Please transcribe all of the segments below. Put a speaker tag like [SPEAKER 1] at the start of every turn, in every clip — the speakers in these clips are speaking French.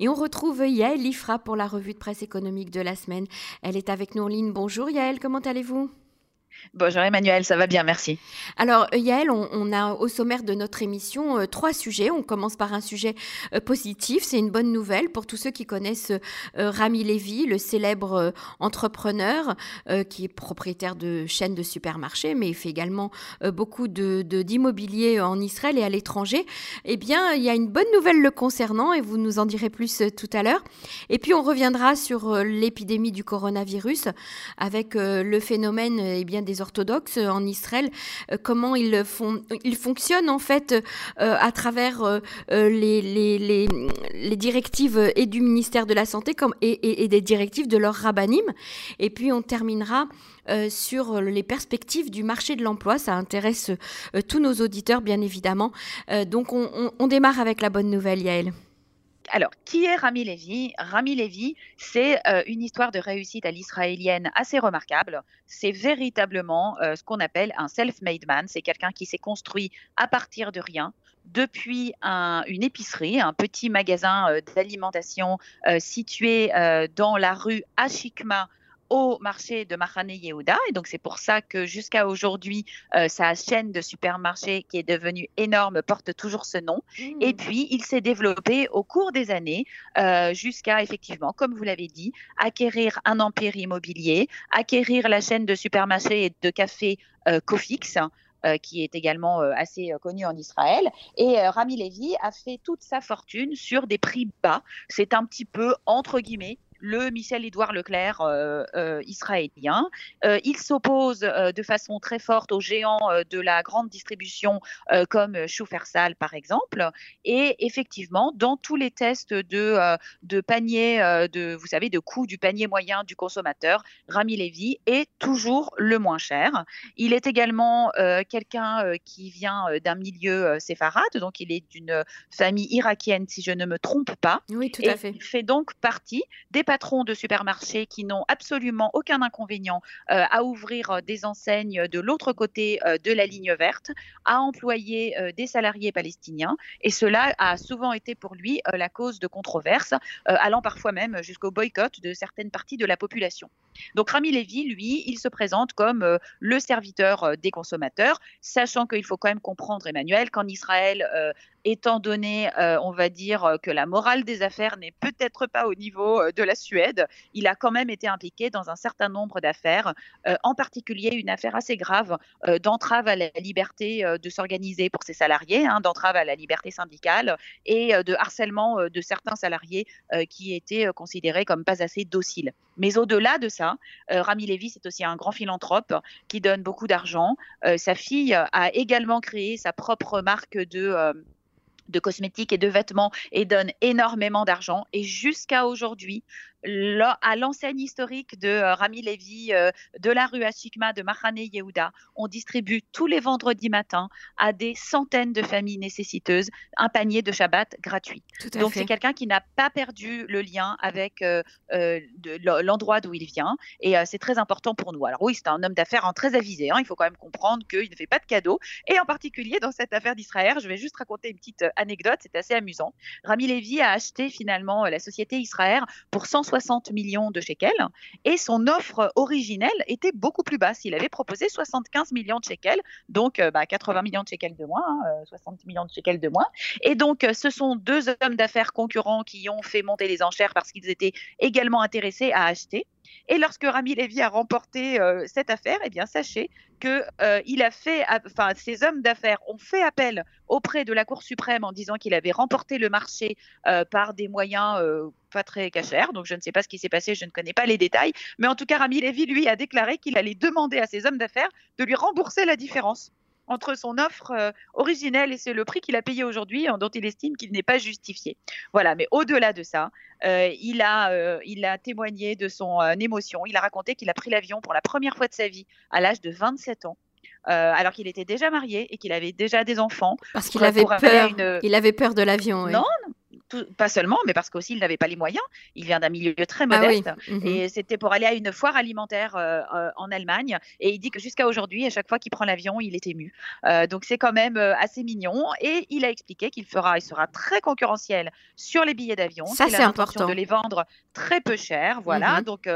[SPEAKER 1] Et on retrouve Yael Ifra pour la revue de presse économique de la semaine. Elle est avec nous en ligne. Bonjour Yael, comment allez-vous?
[SPEAKER 2] Bonjour Emmanuel, ça va bien, merci.
[SPEAKER 1] Alors euh, Yael, on, a au sommaire de notre émission euh, trois sujets. On commence par un sujet euh, positif, c'est une bonne nouvelle pour tous ceux qui connaissent Rami Levy, le célèbre entrepreneur qui est propriétaire de chaînes de supermarchés, mais il fait également beaucoup de, d'immobilier en Israël et à l'étranger. Eh bien, il y a une bonne nouvelle le concernant et vous nous en direz plus tout à l'heure. Et puis on reviendra sur l'épidémie du coronavirus avec le phénomène eh bien, des orthodoxes en Israël, euh, comment ils, font, ils fonctionnent en fait euh, à travers euh, les, directives et du ministère de la Santé comme, et, des directives de leur rabbinim. Et puis on terminera sur les perspectives du marché de l'emploi. Ça intéresse tous nos auditeurs, bien évidemment. donc on, on démarre avec la bonne nouvelle, Yael.
[SPEAKER 2] Alors, qui est Rami Levy Rami Levy, c'est euh, une histoire de réussite à l'israélienne assez remarquable. C'est véritablement euh, ce qu'on appelle un self-made man. C'est quelqu'un qui s'est construit à partir de rien depuis une épicerie, un petit magasin euh, d'alimentation situé dans la rue Ashikma au marché de Mahane Yehuda. Et donc, c'est pour ça que jusqu'à aujourd'hui, euh, sa chaîne de supermarchés, qui est devenue énorme, porte toujours ce nom. Mmh. Et puis, il s'est développé au cours des années euh, jusqu'à, effectivement, comme vous l'avez dit, acquérir un empire immobilier, acquérir la chaîne de supermarchés et de cafés euh, Cofix. qui est également assez connu en Israël. Et Rami Levy a fait toute sa fortune sur des prix bas. C'est un petit peu, entre guillemets, le Michel-Édouard Leclerc euh, euh, israélien. Euh, il s'oppose de façon très forte aux géants de la grande distribution comme Schufersal par exemple. Et effectivement, dans tous les tests de, de panier, de, vous savez, de coût du panier moyen du consommateur, Rami Levy est toujours le moins cher. Il est également quelqu'un qui vient d'un milieu séfarade, donc il est d'une famille irakienne si je ne me trompe pas.
[SPEAKER 1] Oui, tout à fait.
[SPEAKER 2] Il fait donc partie des patrons de supermarchés qui n'ont absolument aucun inconvénient euh, à ouvrir euh, des enseignes de l'autre côté euh, de la ligne verte, à employer des salariés palestiniens. Et cela a souvent été pour lui la cause de controverses, allant parfois même jusqu'au boycott de certaines parties de la population. Donc Rami Levy, lui, il se présente comme le serviteur des consommateurs, sachant qu'il faut quand même comprendre, Emmanuel, qu'en Israël, étant donné, euh, on va dire, euh, que la morale des affaires n'est peut-être pas au niveau euh, de la Suède, il a quand même été impliqué dans un certain nombre d'affaires, en particulier une affaire assez grave d'entrave à la liberté de s'organiser pour ses salariés, hein, d'entrave à la liberté syndicale et de harcèlement de certains salariés qui étaient considérés comme pas assez dociles. Mais au-delà de ça, Rami Levy, c'est aussi un grand philanthrope qui donne beaucoup d'argent. sa fille a également créé sa propre marque de de cosmétiques et de vêtements et donne énormément d'argent. Et jusqu'à aujourd'hui, à l'enseigne historique de euh, Rami Levy, euh, de la rue Ashikma, de Mahane Yehuda, on distribue tous les vendredis matins à des centaines de familles nécessiteuses un panier de Shabbat gratuit. Donc c'est quelqu'un qui n'a pas perdu le lien avec euh, l'endroit d'où il vient et c'est très important pour nous. Alors oui, c'est un homme d'affaires hein, très avisé. Hein. il faut quand même comprendre qu'il ne fait pas de cadeaux et en particulier dans cette affaire d'Israël, je vais juste raconter une petite anecdote, c'est assez amusant. Rami Levy a acheté finalement la société Israël pour 160 60 millions de shekels et son offre originelle était beaucoup plus basse. Il avait proposé 75 millions de shekels, donc 80 euh, bah, millions de shekels de moins, 60 hein, euh, millions de shekels de moins. Et donc, euh, ce sont deux hommes d'affaires concurrents qui ont fait monter les enchères parce qu'ils étaient également intéressés à acheter. Et lorsque Rami Levy a remporté euh, cette affaire, eh bien, sachez que euh, hommes d'affaires ont fait appel auprès de la Cour suprême en disant qu'il avait remporté le marché euh, par des moyens pas très cachers. Donc, je ne sais pas ce qui s'est passé, je ne connais pas les détails. Mais en tout cas, Rami Levy, lui, a déclaré qu'il allait demander à ces hommes d'affaires de lui rembourser la différence entre son offre euh, originelle et c'est le prix qu'il a payé aujourd'hui, dont il estime qu'il n'est pas justifié. Voilà, mais au-delà de ça, euh, il, a, euh, il a témoigné de son émotion. Il a raconté qu'il a pris l'avion pour la première fois de sa vie à l'âge de 27 ans. alors qu'il était déjà marié et qu'il avait déjà des enfants.
[SPEAKER 1] Parce qu'il avait peur. Il avait peur de l'avion.
[SPEAKER 2] Non, pas seulement, mais parce qu'aussi il n'avait pas les moyens. Il vient d'un milieu très ah modeste mhm. et c'était pour aller à une foire alimentaire euh, euh, en Allemagne. Et il dit que jusqu'à aujourd'hui, à chaque fois qu'il prend l'avion, il est ému. Euh, donc c'est quand même assez mignon. Et il a expliqué qu'il fera, il sera très concurrentiel sur les billets d'avion.
[SPEAKER 1] Ça c'est important
[SPEAKER 2] de les vendre très peu cher. Voilà. Mhm. Donc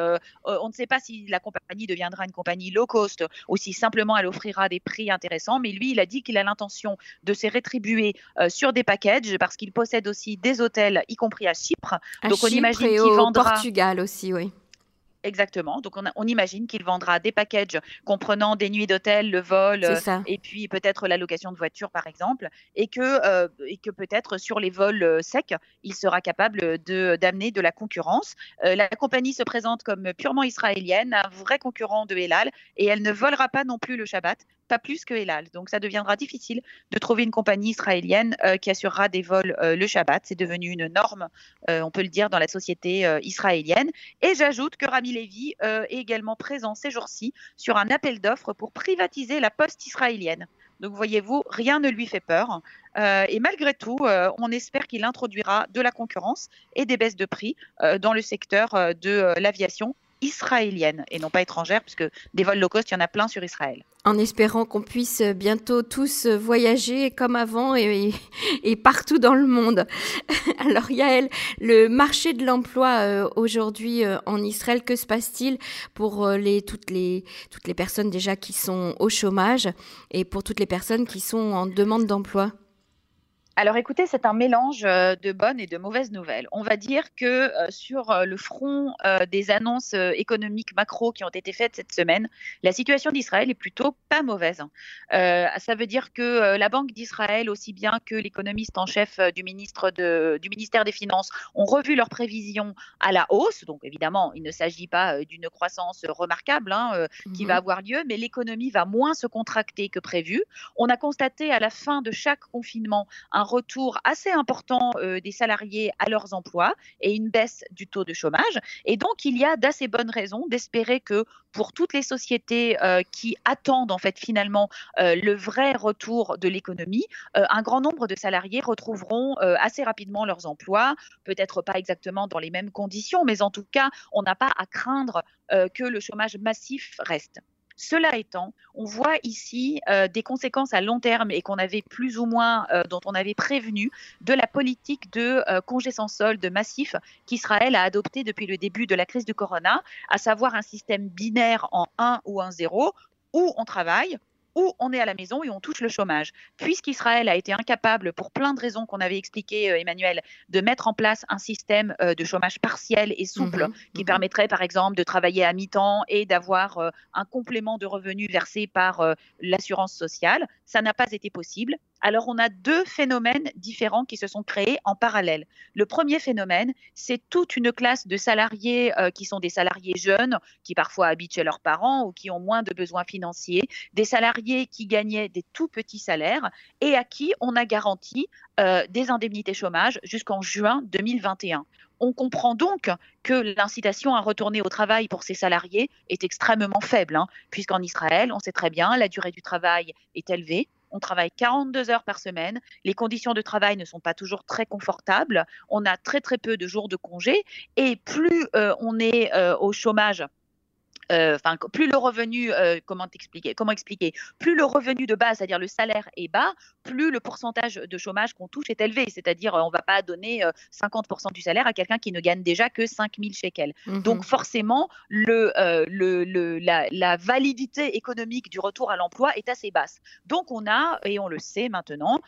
[SPEAKER 2] on ne sait pas si la compagnie deviendra une compagnie low cost ou si simplement elle offrira des prix intéressants. Mais lui, il a dit qu'il a l'intention de se rétribuer sur des packages parce qu'il possède aussi des hôtels, y compris à Chypre.
[SPEAKER 1] Donc on imagine qu'il vendra. Portugal aussi, oui.
[SPEAKER 2] Exactement. Donc, on, imagine qu'il vendra des packages comprenant des nuits d'hôtel, le vol, et puis peut-être la location de voiture, par exemple, et que, euh, et que peut-être sur les vols euh, secs, il sera capable de, d'amener de la concurrence. Euh, la compagnie se présente comme purement israélienne, un vrai concurrent de Elal, et elle ne volera pas non plus le Shabbat, pas plus que Elal. Donc ça deviendra difficile de trouver une compagnie israélienne euh, qui assurera des vols euh, le Shabbat. C'est devenu une norme, euh, on peut le dire, dans la société israélienne. Et j'ajoute que Rami Levy est également présent ces jours-ci sur un appel d'offres pour privatiser la poste israélienne. Donc voyez-vous, rien ne lui fait peur. et malgré tout, on espère qu'il introduira de la concurrence et des baisses de prix dans le secteur de l'aviation israélienne et non pas étrangère, puisque des vols low cost, il y en a plein sur Israël.
[SPEAKER 1] En espérant qu'on puisse bientôt tous voyager comme avant et, partout dans le monde. Alors Yael, le marché de l'emploi euh, aujourd'hui euh, en Israël, que se passe-t-il pour euh, toutes les personnes déjà qui sont au chômage et pour toutes les personnes qui sont en demande d'emploi?
[SPEAKER 2] Alors écoutez, c'est un mélange euh, de bonnes et de mauvaises nouvelles. On va dire que euh, sur euh, le front des annonces économiques macro qui ont été faites cette semaine, la situation d'Israël est plutôt pas mauvaise. ça veut dire que la Banque d'Israël, aussi bien que l'économiste en chef du, ministre du ministère des Finances, ont revu leurs prévisions à la hausse. Donc évidemment, il ne s'agit pas d'une croissance remarquable hein, qui va mhm. avoir lieu, mais l'économie va moins se contracter que prévu. On a constaté à la fin de chaque confinement un retour assez important euh, des salariés à leurs emplois et une baisse du taux de chômage. Et donc, il y a d'assez bonnes raisons d'espérer que pour toutes les sociétés euh, qui attendent en fait finalement euh, le vrai retour de l'économie, un grand nombre de salariés retrouveront assez rapidement leurs emplois, peut-être pas exactement dans les mêmes conditions, mais en tout cas, on n'a pas à craindre que le chômage massif reste. Cela étant, on voit ici euh, des conséquences à long terme et qu'on avait plus ou moins, euh, dont on avait prévenu, de la politique de euh, congé sans solde massif qu'Israël a adopté depuis le début de la crise du corona, à savoir un système binaire en 1 ou 1 0 où on travaille, ou on est à la maison et on touche le chômage. Puisqu'Israël a été incapable, pour plein de raisons qu'on avait expliquées, euh, Emmanuel, de mettre en place un système euh, de chômage partiel et souple mhm, qui mhm. permettrait, par exemple, de travailler à mi-temps et d'avoir euh, un complément de revenus versé par l'assurance sociale, ça n'a pas été possible. Alors on a deux phénomènes différents qui se sont créés en parallèle. Le premier phénomène, c'est toute une classe de salariés euh, qui sont des salariés jeunes, qui parfois habitent leurs parents ou qui ont moins de besoins financiers, des salariés qui gagnaient des tout petits salaires et à qui on a garanti euh, des indemnités chômage jusqu'en juin 2021. On comprend donc que l'incitation à retourner au travail pour ces salariés est extrêmement faible, hein, puisqu'en Israël, on sait très bien, la durée du travail est élevée, on travaille 42 heures par semaine. Les conditions de travail ne sont pas toujours très confortables. On a très très peu de jours de congé. Et plus euh, on est euh, au chômage, euh, enfin, plus le revenu, euh, comment expliquer, comment expliquer, plus le revenu de base, c'est-à-dire le salaire est bas, plus le pourcentage de chômage qu'on touche est élevé. C'est-à-dire, on ne va pas donner 50% du salaire à quelqu'un qui ne gagne déjà que 5000 shekels. Mmh Donc, forcément, le, euh, le, le la, la, validité économique du retour à l'emploi est assez basse. Donc, on a, et on le sait maintenant,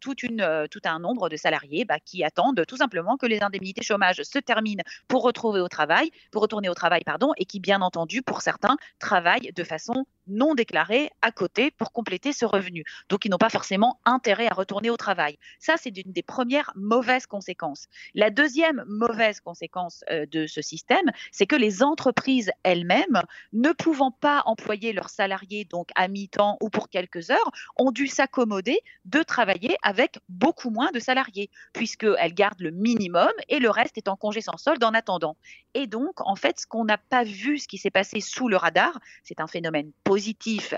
[SPEAKER 2] toute une, tout un nombre de salariés bah, qui attendent tout simplement que les indemnités chômage se terminent pour retrouver au travail, pour retourner au travail, pardon, et qui, bien entendu, pour certains, travaillent de façon non déclarés à côté pour compléter ce revenu. Donc, ils n'ont pas forcément intérêt à retourner au travail. Ça, c'est une des premières mauvaises conséquences. La deuxième mauvaise conséquence euh, de ce système, c'est que les entreprises elles-mêmes, ne pouvant pas employer leurs salariés donc à mi-temps ou pour quelques heures, ont dû s'accommoder de travailler avec beaucoup moins de salariés, puisqu'elles gardent le minimum et le reste est en congé sans solde en attendant. Et donc, en fait, ce qu'on n'a pas vu, ce qui s'est passé sous le radar, c'est un phénomène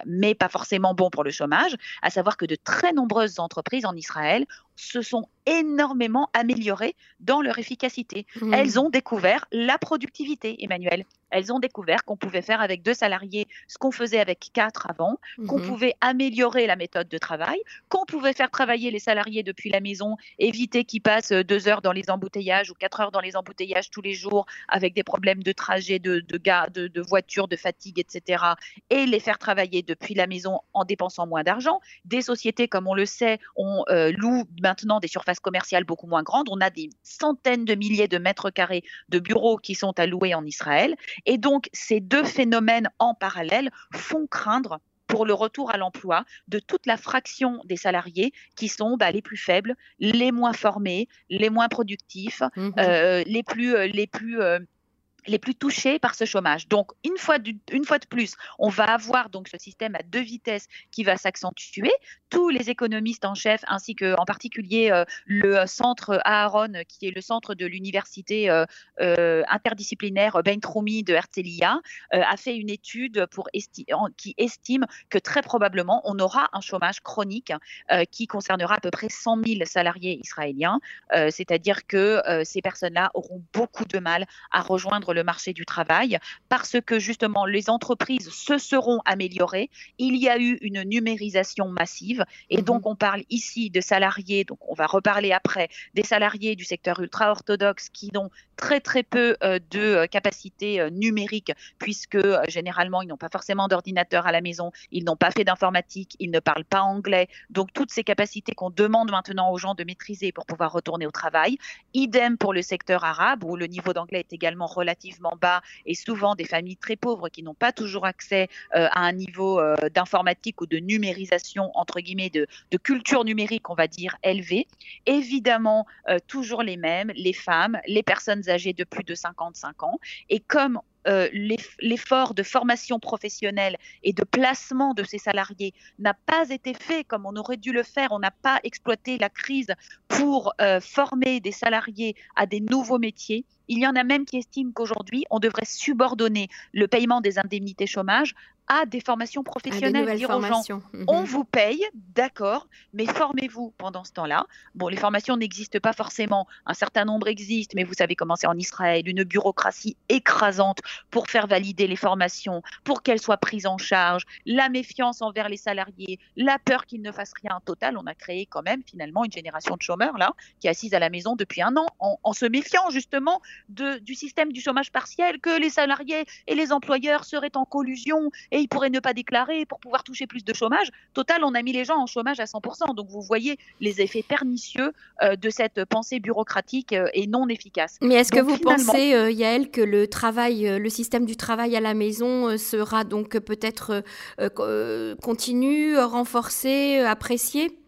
[SPEAKER 2] mais pas forcément bon pour le chômage, à savoir que de très nombreuses entreprises en Israël se sont énormément améliorées dans leur efficacité.
[SPEAKER 1] Mmh.
[SPEAKER 2] Elles ont découvert la productivité, Emmanuel. Elles ont découvert qu'on pouvait faire avec deux salariés ce qu'on faisait avec quatre avant, qu'on
[SPEAKER 1] Mhm.
[SPEAKER 2] pouvait améliorer la méthode de travail, qu'on pouvait faire travailler les salariés depuis la maison, éviter qu'ils passent deux heures dans les embouteillages ou quatre heures dans les embouteillages tous les jours avec des problèmes de trajet, de, de, de, de voiture, de fatigue, etc. Et les faire travailler depuis la maison en dépensant moins d'argent. Des sociétés, comme on le sait, on euh, loue maintenant des surfaces commerciales beaucoup moins grandes. On a des centaines de milliers de mètres carrés de bureaux qui sont alloués en Israël. Et donc, ces deux phénomènes en parallèle font craindre pour le retour à l'emploi de toute la fraction des salariés qui sont bah, les plus faibles, les moins formés, les moins productifs,
[SPEAKER 1] Mhm.
[SPEAKER 2] euh, les plus, euh, les plus euh, les plus touchés par ce chômage. Donc, une fois, une fois de plus, on va avoir donc ce système à deux vitesses qui va s'accentuer. Tous les économistes en chef, ainsi que en particulier euh, le centre Aaron, qui est le centre de l'université euh, euh, interdisciplinaire Bentroumi de Herzliya, a fait une étude pour qui estime que très probablement on aura un chômage chronique qui concernera à peu près 100 000 salariés israéliens. C'est-à-dire que ces personnes-là auront beaucoup de mal à rejoindre le marché du travail parce que justement les entreprises se seront améliorées. Il y a eu une numérisation massive et
[SPEAKER 1] Mhm.
[SPEAKER 2] donc on parle ici de salariés, donc on va reparler après, des salariés du secteur ultra-orthodoxe qui n'ont très très peu euh, de euh, capacité euh, numérique puisque euh, généralement ils n'ont pas forcément d'ordinateur à la maison, ils n'ont pas fait d'informatique, ils ne parlent pas anglais. Donc toutes ces capacités qu'on demande maintenant aux gens de maîtriser pour pouvoir retourner au travail. Idem pour le secteur arabe où le niveau d'anglais est également relativement bas et souvent des familles très pauvres qui n'ont pas toujours accès euh, à un niveau euh, d'informatique ou de numérisation entre guillemets de, culture numérique on va dire élevé. Évidemment euh, toujours les mêmes, les femmes, les personnes âgées de plus de 55 ans et comme l'eff- l'effort de formation professionnelle et de placement de ces salariés n'a pas été fait comme on aurait dû le faire. On n'a pas exploité la crise pour former des salariés à des nouveaux métiers. Il y en a même qui estiment qu'aujourd'hui, on devrait subordonner le paiement des indemnités chômage à des formations
[SPEAKER 1] des
[SPEAKER 2] professionnelles. aux gens,
[SPEAKER 1] formations. Mhm.
[SPEAKER 2] on vous paye, d'accord, mais formez-vous pendant ce temps-là. Bon, les formations n'existent pas forcément, un certain nombre existent, mais vous savez comment c'est en Israël, une bureaucratie écrasante pour faire valider les formations, pour qu'elles soient prises en charge, la méfiance envers les salariés, la peur qu'ils ne fassent rien. Total, on a créé quand même finalement une génération de chômeurs là, qui est assise à la maison depuis un an, en, en se méfiant justement de, du système du chômage partiel, que les salariés et les employeurs seraient en collusion et ils pourraient ne pas déclarer pour pouvoir toucher plus de chômage. Total, on a mis les gens en chômage à 100%. Donc vous voyez les effets pernicieux euh, de cette pensée bureaucratique euh, et non efficace.
[SPEAKER 1] Mais est-ce que vous
[SPEAKER 2] finalement-
[SPEAKER 1] pensez, euh, Yael, que le travail, le système du travail à la maison sera donc peut-être co- continu, renforcé, apprécié?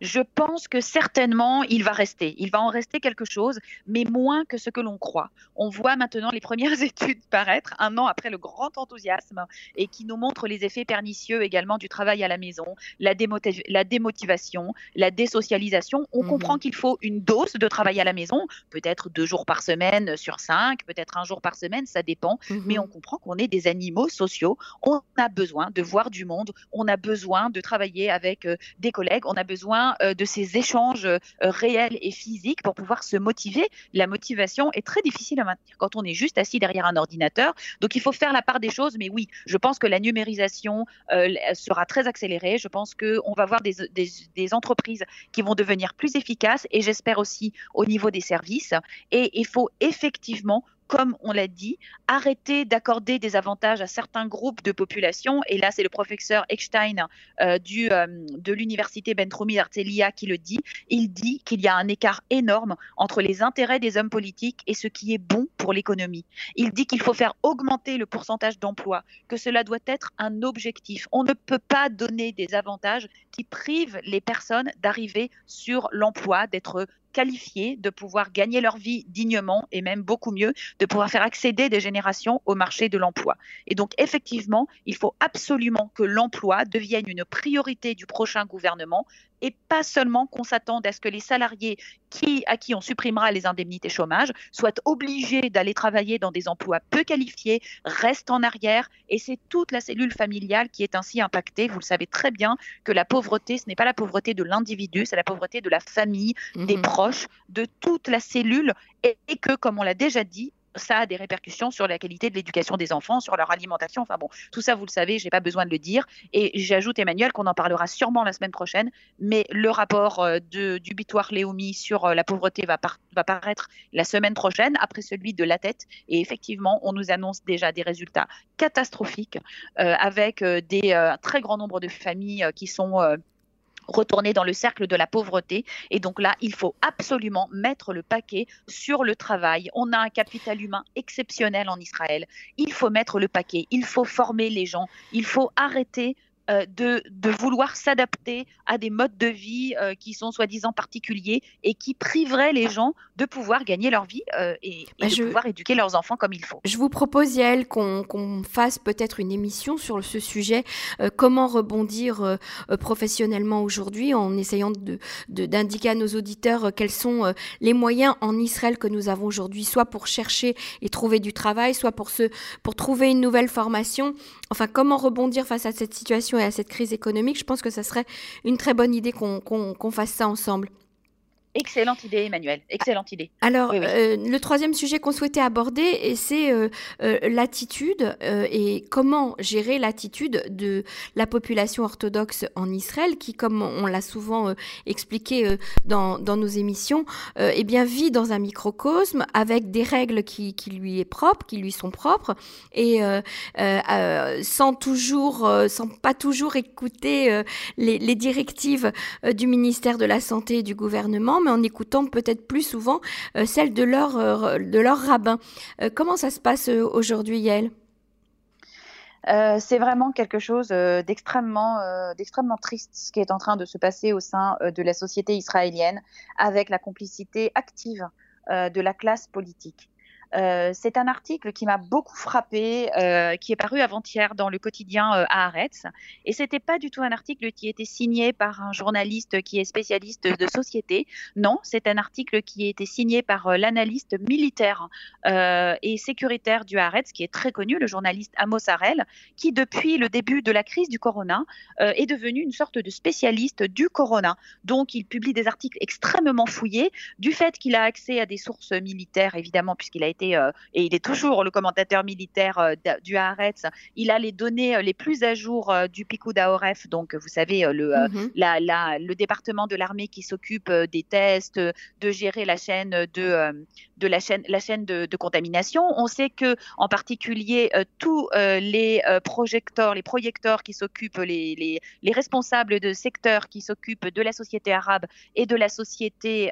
[SPEAKER 2] Je pense que certainement, il va rester. Il va en rester quelque chose, mais moins que ce que l'on croit. On voit maintenant les premières études paraître un an après le grand enthousiasme et qui nous montrent les effets pernicieux également du travail à la maison, la, démotiv- la démotivation, la désocialisation. On
[SPEAKER 1] Mhm.
[SPEAKER 2] comprend qu'il faut une dose de travail à la maison, peut-être deux jours par semaine sur cinq, peut-être un jour par semaine, ça dépend mais on comprend qu'on est des animaux sociaux. On a besoin de voir du monde, on a besoin de travailler avec euh, des collègues, on a besoin euh, de ces échanges euh, réels et physiques pour pouvoir se motiver. La motivation est très difficile à maintenir quand on est juste assis derrière un ordinateur. Donc il faut faire la part des choses, mais oui, je pense que la numérisation euh, sera très accélérée. Je pense qu'on va voir des, des, des entreprises qui vont devenir plus efficaces et j'espère aussi au niveau des services. Et il faut effectivement comme on l'a dit, arrêter d'accorder des avantages à certains groupes de population. Et là, c'est le professeur Eckstein euh, euh, de l'université Bentroumi d'Artelia qui le dit. Il dit qu'il y a un écart énorme entre les intérêts des hommes politiques et ce qui est bon pour l'économie. Il dit qu'il faut faire augmenter le pourcentage d'emplois, que cela doit être un objectif. On ne peut pas donner des avantages qui privent les personnes d'arriver sur l'emploi, d'être qualifiés, de pouvoir gagner leur vie dignement et même beaucoup mieux, de pouvoir faire accéder des générations au marché de l'emploi. Et donc, effectivement, il faut absolument que l'emploi devienne une priorité du prochain gouvernement, et pas seulement qu'on s'attende à ce que les salariés qui, à qui on supprimera les indemnités chômage soient obligés d'aller travailler dans des emplois peu qualifiés, restent en arrière et c'est toute la cellule familiale qui est ainsi impactée. Vous le savez très bien que la pauvreté, ce n'est pas la pauvreté de l'individu, c'est la pauvreté de la famille, des mmh proches, de toute la cellule et que, comme on l'a déjà dit, ça a des répercussions sur la qualité de l'éducation des enfants, sur leur alimentation. Enfin bon, tout ça, vous le savez, je n'ai pas besoin de le dire. Et j'ajoute, Emmanuel, qu'on en parlera sûrement la semaine prochaine, mais le rapport euh, de, du Bitoire Léomi sur euh, la pauvreté va, va paraître la semaine prochaine, après celui de la tête. Et effectivement, on nous annonce déjà des résultats catastrophiques, euh, avec des très grand nombre de familles qui sont retourner dans le cercle de la pauvreté. Et donc là, il faut absolument mettre le paquet sur le travail. On a un capital humain exceptionnel en Israël. Il faut mettre le paquet, il faut former les gens, il faut arrêter euh, de, de, vouloir s'adapter à des modes de vie euh, qui sont soi-disant particuliers et qui priveraient les gens de pouvoir gagner leur vie euh, et, bah, de pouvoir éduquer leurs enfants comme il faut.
[SPEAKER 1] Je vous propose, Yael, qu'on fasse peut-être une émission sur ce sujet, comment rebondir professionnellement aujourd'hui, en essayant d'indiquer de, à nos auditeurs quels sont les moyens en Israël que nous avons aujourd'hui, soit pour chercher et trouver du travail, soit pour, se, pour trouver une nouvelle formation. Enfin, comment rebondir face à cette situation et à cette crise économique, je pense que ça serait une très bonne idée qu'on fasse ça ensemble.
[SPEAKER 2] Excellente idée, Emmanuel. Excellente idée.
[SPEAKER 1] Alors, euh, le troisième sujet qu'on souhaitait aborder, c'est euh, euh, l'attitude et comment gérer l'attitude de la population orthodoxe en Israël, qui, comme on l'a souvent expliqué dans, dans, nos émissions, eh bien vit dans un microcosme avec des règles qui, qui, lui est propre, qui lui sont propres, et sans toujours, sans pas toujours écouter les, les, directives du ministère de la Santé et du gouvernement mais en écoutant peut-être plus souvent euh, celles de leur, euh, de leur rabbin. Euh, comment ça se passe aujourd'hui, Yael?
[SPEAKER 2] C'est vraiment quelque chose d'extrêmement triste ce qui est en train de se passer au sein de la société israélienne avec la complicité active de la classe politique. Euh, c'est un article qui m'a beaucoup frappé, euh, qui est paru avant-hier dans le quotidien euh, Haaretz. Et c'était pas du tout un article qui était signé par un journaliste qui est spécialiste de société. Non, c'est un article qui été signé par euh, l'analyste militaire et sécuritaire du Haaretz, qui est très connu, le journaliste Amos Harel, qui depuis le début de la crise du corona est devenu une sorte de spécialiste du corona. Donc, il publie des articles extrêmement fouillés du fait qu'il a accès à des sources militaires, évidemment, puisqu'il a été euh, et il est toujours le commentateur militaire euh, du Haaretz. Il a les données euh, les plus à jour du Picou Aoref, donc vous savez le, mhm. le département de l'armée qui s'occupe des tests, de gérer la chaîne de, de la chaîne, la chaîne de, contamination. On sait que en particulier tous les projecteurs, les projecteurs qui s'occupent, les, les, les, responsables de secteurs qui s'occupent de la société arabe et de la société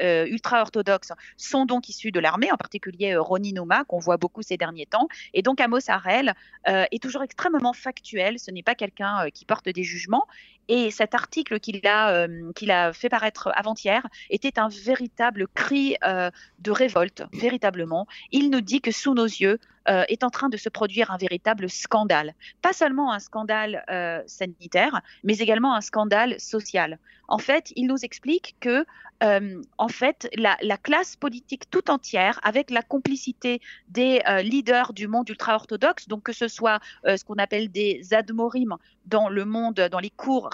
[SPEAKER 2] ultra-orthodoxe sont donc issus de l'armée, en particulier particulier euh, Ronnie Nouma, qu'on voit beaucoup ces derniers temps. Et donc Amos Harel euh, est toujours extrêmement factuel. Ce n'est pas quelqu'un euh, qui porte des jugements. Et cet article qu'il a, qu'il a fait paraître avant-hier était un véritable cri de révolte, véritablement. Il nous dit que sous nos yeux est en train de se produire un véritable scandale. Pas seulement un scandale sanitaire, mais également un scandale social. En fait, il nous explique que euh, en fait, la, classe politique tout entière, avec la complicité des euh, leaders du monde ultra-orthodoxe, donc que ce soit euh, ce qu'on appelle des admorim dans le monde, dans les cours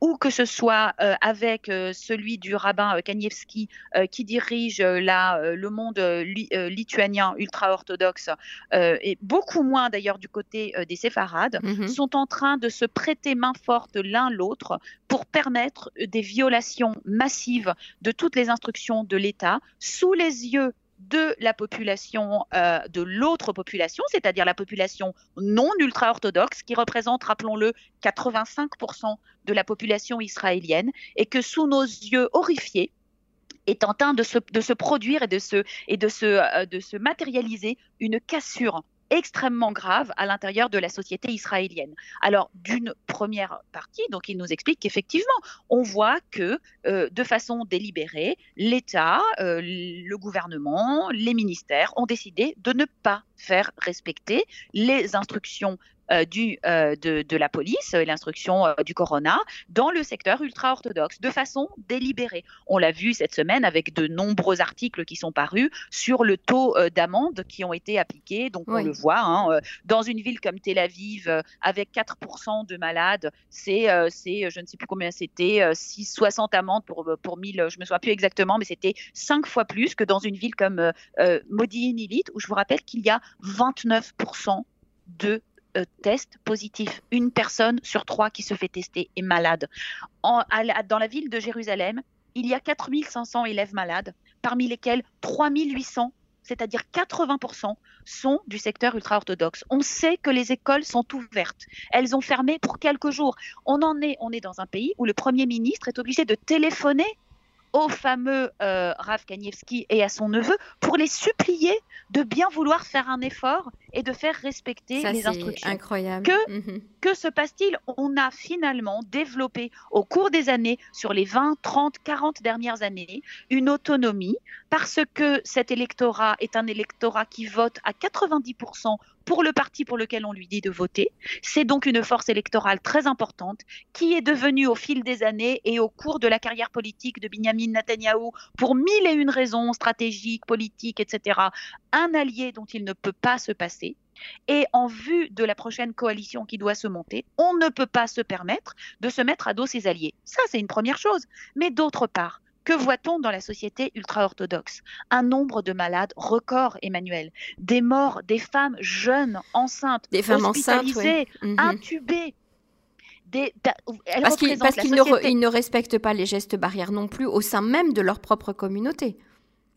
[SPEAKER 2] ou que ce soit avec celui du rabbin Kanievski qui dirige la, le monde lituanien ultra-orthodoxe, et beaucoup moins d'ailleurs du côté des séfarades, mm-hmm. sont en train de se prêter main forte l'un l'autre pour permettre des violations massives de toutes les instructions de l'État sous les yeux de la population, euh, de l'autre population, c'est-à-dire la population non ultra-orthodoxe, qui représente, rappelons-le, 85% de la population israélienne, et que sous nos yeux horrifiés, est en train de se, produire et euh, de se matérialiser une cassure extrêmement grave à l'intérieur de la société israélienne. Alors, d'une première partie, donc il nous explique qu'effectivement, on voit que euh, de façon délibérée, l'État, euh, le gouvernement, les ministères ont décidé de ne pas faire respecter les instructions du, de, de, la police et l'instruction du corona dans le secteur ultra-orthodoxe de façon délibérée. On l'a vu cette semaine avec de nombreux articles qui sont parus sur le taux d'amende qui ont été appliqués. Donc on le voit, hein, dans une ville comme Tel Aviv, avec 4% de malades, c'est, je ne sais plus combien c'était, 6, 60 amendes pour, pour 1000, je me souviens plus exactement, mais c'était 5 fois plus que dans une ville comme Modi'in Illit, où je vous rappelle qu'il y a 29% de euh, tests positifs. Une personne sur trois qui se fait tester est malade. dans la ville de Jérusalem, il y a 4500 élèves malades, parmi lesquels 3800 c'est-à-dire 80%, sont du secteur ultra-orthodoxe. On sait que les écoles sont ouvertes. Elles ont fermé pour quelques jours. On en est, on est dans un pays où le Premier ministre est obligé de téléphoner au fameux euh, Rav Kanievski et à son neveu pour les supplier de bien vouloir faire un effort et de faire respecter les instructions.
[SPEAKER 1] Incroyable.
[SPEAKER 2] Que, mhm. que se passe-t-il? On a finalement développé au cours des années, sur les 20, 30, 40 dernières années, une autonomie parce que cet électorat est un électorat qui vote à 90% pour le parti pour lequel on lui dit de voter. C'est donc une force électorale très importante qui est devenue au fil des années et au cours de la carrière politique de Benjamin Netanyahu, pour mille et une raisons stratégiques, politiques, etc., un allié dont il ne peut pas se passer. Et en vue de la prochaine coalition qui doit se monter, on ne peut pas se permettre de se mettre à dos ses alliés. Ça, c'est une première chose. Mais d'autre part, que voit-on dans la société ultra-orthodoxe? Un nombre de malades record, Emmanuel. Des morts, des femmes jeunes, enceintes,
[SPEAKER 1] des femmes hospitalisées,
[SPEAKER 2] mhm. intubées.
[SPEAKER 1] Des, parce qu'ils ne, ne, respectent pas les gestes barrières non plus au sein même de leur propre communauté.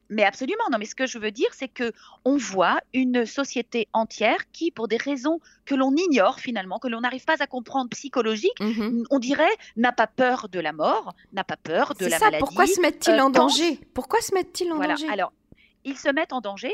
[SPEAKER 2] Mais absolument, non. Mais ce que je veux dire, c'est que on voit une société entière qui, pour des raisons que l'on ignore finalement, que l'on n'arrive pas à comprendre psychologiques, mhm. on dirait n'a pas peur de la mort, n'a pas peur de la ça, maladie.
[SPEAKER 1] Pourquoi se mettent-ils en euh, danger? Pourquoi se mettent-ils en
[SPEAKER 2] voilà.
[SPEAKER 1] danger?
[SPEAKER 2] Alors, ils se mettent en danger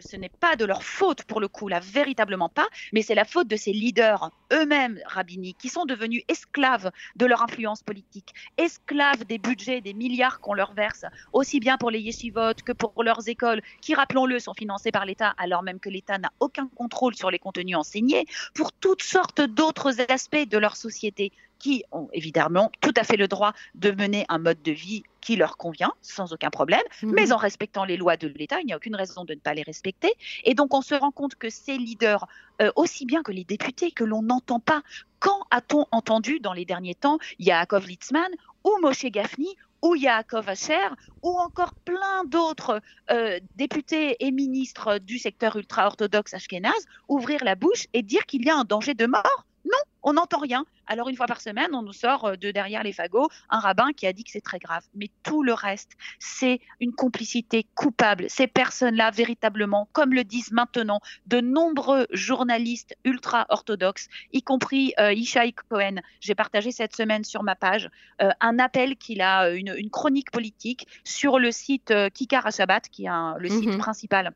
[SPEAKER 2] ce n'est pas de leur faute pour le coup, là, véritablement pas, mais c'est la faute de ces leaders eux-mêmes rabbiniques qui sont devenus esclaves de leur influence politique, esclaves des budgets, des milliards qu'on leur verse, aussi bien pour les yeshivot que pour leurs écoles, qui, rappelons-le, sont financées par l'État, alors même que l'État n'a aucun contrôle sur les contenus enseignés, pour toutes sortes d'autres aspects de leur société qui ont évidemment tout à fait le droit de mener un mode de vie qui leur convient sans aucun problème, mhm. mais en respectant les lois de l'État, il n'y a aucune raison de ne pas les respecter. Et donc on se rend compte que ces leaders, euh, aussi bien que les députés, que l'on n'entend pas, quand a-t-on entendu dans les derniers temps Yaakov Litzman ou Moshe Gafni ou Yaakov Asher, ou encore plein d'autres euh, députés et ministres du secteur ultra-orthodoxe ashkénaze ouvrir la bouche et dire qu'il y a un danger de mort non, on n'entend rien. Alors une fois par semaine, on nous sort euh, de derrière les fagots un rabbin qui a dit que c'est très grave. Mais tout le reste, c'est une complicité coupable. Ces personnes-là, véritablement, comme le disent maintenant de nombreux journalistes ultra-orthodoxes, y compris euh, Ishaï Cohen, j'ai partagé cette semaine sur ma page euh, un appel qu'il a, une, chronique politique sur le site Kikar Shabbat, qui est le site mhm. principal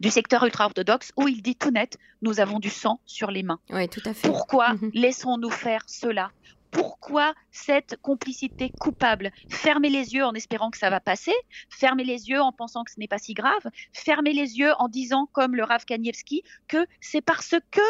[SPEAKER 2] du secteur ultra-orthodoxe où il dit tout net, nous avons du sang sur les mains.
[SPEAKER 1] Oui, tout à fait.
[SPEAKER 2] Pourquoi mhm. laissons-nous faire cela? Pourquoi cette complicité coupable? Fermer les yeux en espérant que ça va passer, fermer les yeux en pensant que ce n'est pas si grave, fermer les yeux en disant, comme le Rav Kanievski, que c'est parce que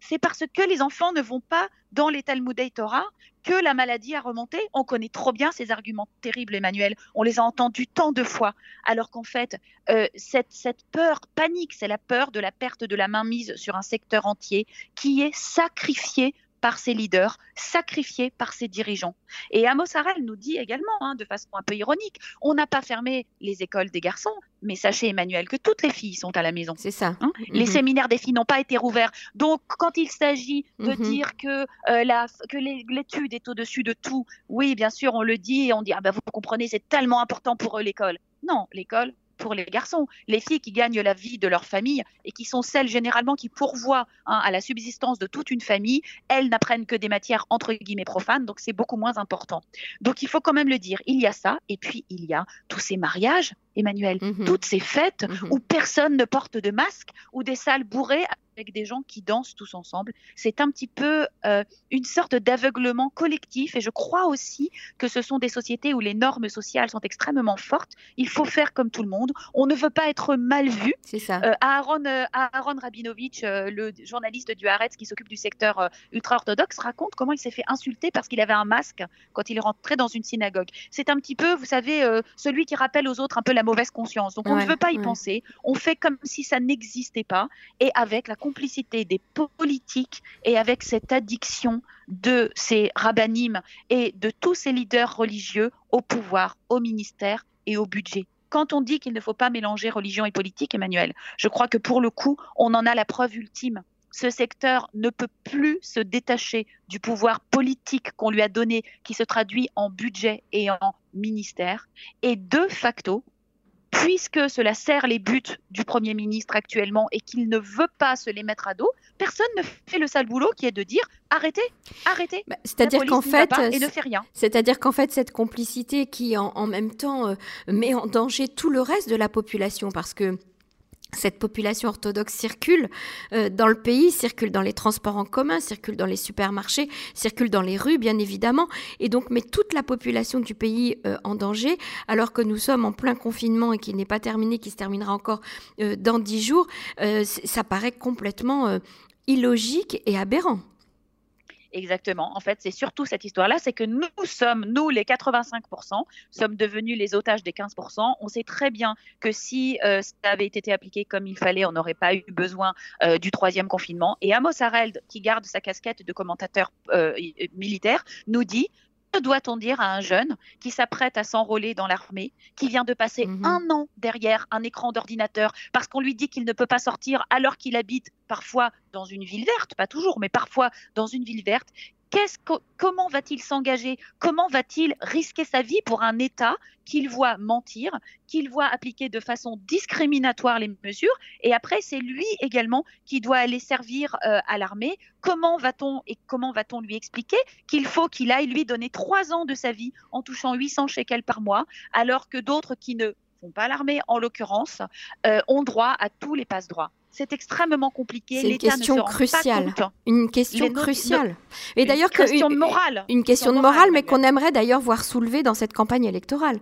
[SPEAKER 2] c'est parce que les enfants ne vont pas dans les Talmudei Torah que la maladie a remonté. On connaît trop bien ces arguments terribles, Emmanuel. On les a entendus tant de fois. Alors qu'en fait, euh, cette, peur panique, c'est la peur de la perte de la mainmise sur un secteur entier qui est sacrifié par ses leaders, sacrifiés par ses dirigeants. Et Amos Harel nous dit également, hein, de façon un peu ironique, on n'a pas fermé les écoles des garçons, mais sachez Emmanuel que toutes les filles sont à la maison.
[SPEAKER 1] C'est ça.
[SPEAKER 2] Hein. les mhm. séminaires des filles n'ont pas été rouverts. Donc quand il s'agit de mhm. dire que, euh, la, que l'étude est au-dessus de tout, oui, bien sûr, on le dit et on dit, ah ben vous comprenez, c'est tellement important pour eux l'école. Non, l'école, pour les garçons. Les filles qui gagnent la vie de leur famille et qui sont celles généralement qui pourvoient hein, à la subsistance de toute une famille, elles n'apprennent que des matières entre guillemets profanes, donc c'est beaucoup moins important. Donc il faut quand même le dire, il y a ça, et puis il y a tous ces mariages, Emmanuel, mhm. toutes ces fêtes mhm. où personne ne porte de masque, où des salles bourrées avec des gens qui dansent tous ensemble. C'est un petit peu euh, une sorte d'aveuglement collectif et je crois aussi que ce sont des sociétés où les normes sociales sont extrêmement fortes. Il faut faire comme tout le monde. On ne veut pas être mal vu.
[SPEAKER 1] C'est ça.
[SPEAKER 2] Euh, Aaron, euh, Aaron Rabinovitch, le journaliste du Haaretz qui s'occupe du secteur ultra-orthodoxe, raconte comment il s'est fait insulter parce qu'il avait un masque quand il rentré dans une synagogue. C'est un petit peu, vous savez, celui qui rappelle aux autres un peu la mauvaise conscience. Donc on ne veut pas y penser. On fait comme si ça n'existait pas et avec la complicité des politiques et avec cette addiction de ces rabbinimes et de tous ces leaders religieux au pouvoir, au ministère et au budget. Quand on dit qu'il ne faut pas mélanger religion et politique, Emmanuel, je crois que pour le coup, on en a la preuve ultime. Ce secteur ne peut plus se détacher du pouvoir politique qu'on lui a donné, qui se traduit en budget et en ministère. Et de facto, puisque cela sert les buts du Premier ministre actuellement et qu'il ne veut pas se les mettre à dos, personne ne fait le sale boulot qui est de dire arrêtez, arrêtez.
[SPEAKER 1] Bah, c'est-à-dire qu'en fait, et ne fait rien. C'est-à-dire qu'en fait, cette complicité qui en, même temps euh, met en danger tout le reste de la population, parce que cette population orthodoxe circule euh, dans le pays, circule dans les transports en commun, circule dans les supermarchés, circule dans les rues, bien évidemment, et donc met toute la population du pays euh, en danger, alors que nous sommes en plein confinement et qui n'est pas terminé, qui se terminera encore euh, dans dix jours. ça paraît complètement illogique et aberrant.
[SPEAKER 2] Exactement. En fait, c'est surtout cette histoire-là, c'est que nous sommes, nous les 85%, sommes devenus les otages des 15%. On sait très bien que si euh, ça avait été appliqué comme il fallait, on n'aurait pas eu besoin euh, du troisième confinement. Et Amos Harald, qui garde sa casquette de commentateur euh, militaire, nous dit doit-on dire à un jeune qui s'apprête à s'enrôler dans l'armée, qui vient de passer mhm. un an derrière un écran d'ordinateur parce qu'on lui dit qu'il ne peut pas sortir alors qu'il habite parfois dans une ville verte, pas toujours, mais parfois dans une ville verte, comment va-t-il s'engager? Comment va-t-il risquer sa vie pour un État qu'il voit mentir, qu'il voit appliquer de façon discriminatoire les mesures? Et après, c'est lui également qui doit aller servir euh, à l'armée. Comment va-t-on comment va-t-on lui expliquer qu'il faut qu'il aille lui donner trois ans de sa vie en touchant 800 shekels par mois, alors que d'autres qui ne font pas l'armée, en l'occurrence, euh, ont droit à tous les passe-droits c'est extrêmement compliqué.
[SPEAKER 1] C'est une question cruciale. Une question cruciale. Et d'ailleurs,
[SPEAKER 2] une question de morale.
[SPEAKER 1] Une question de morale, mais qu'on aimerait d'ailleurs voir soulevée dans cette campagne électorale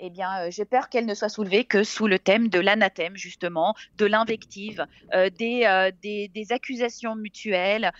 [SPEAKER 2] eh bien, euh, j'ai peur qu'elle ne soit soulevée que sous le thème de l'anathème, justement, de l'invective, euh, euh, des, accusations mutuelles,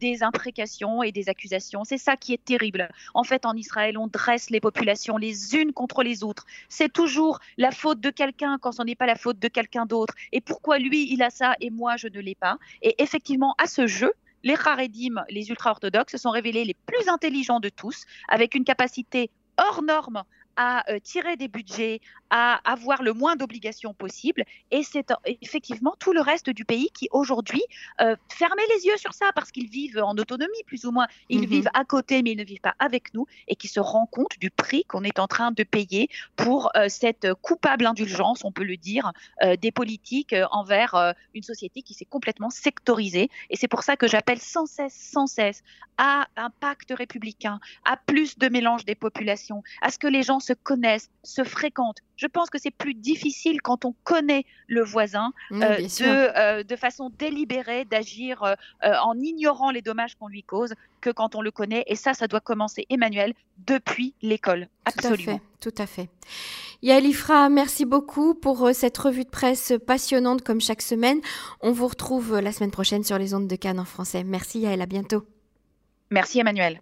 [SPEAKER 2] des imprécations et des accusations. C'est ça qui est terrible. En fait, en Israël, on dresse les populations les unes contre les autres. C'est toujours la faute de quelqu'un quand ce n'est pas la faute de quelqu'un d'autre. Et pourquoi lui, il a ça et moi, je ne l'ai pas? Et effectivement, à ce jeu, les Haredim, les ultra-orthodoxes, se sont révélés les plus intelligents de tous, avec une capacité hors norme à euh, tirer des budgets, à avoir le moins d'obligations possible. Et c'est effectivement tout le reste du pays qui aujourd'hui euh, fermait les yeux sur ça parce qu'ils vivent en autonomie plus ou moins. Ils mhm. vivent à côté mais ils ne vivent pas avec nous et qui se rendent compte du prix qu'on est en train de payer pour euh, cette coupable indulgence, on peut le dire, des politiques envers une société qui s'est complètement sectorisée. Et c'est pour ça que j'appelle sans cesse, sans cesse à un pacte républicain, à plus de mélange des populations, à ce que les gens se connaissent, se fréquentent. Je pense que c'est plus difficile quand on connaît le voisin euh, de, euh, de, façon délibérée d'agir euh, en ignorant les dommages qu'on lui cause que quand on le connaît. Et ça, ça doit commencer, Emmanuel, depuis l'école. Absolument.
[SPEAKER 1] Tout à fait. Yael Ifra, merci beaucoup pour cette revue de presse passionnante comme chaque semaine. On vous retrouve la semaine prochaine sur les ondes de Cannes en français. Merci Yael, à bientôt.
[SPEAKER 2] Merci Emmanuel.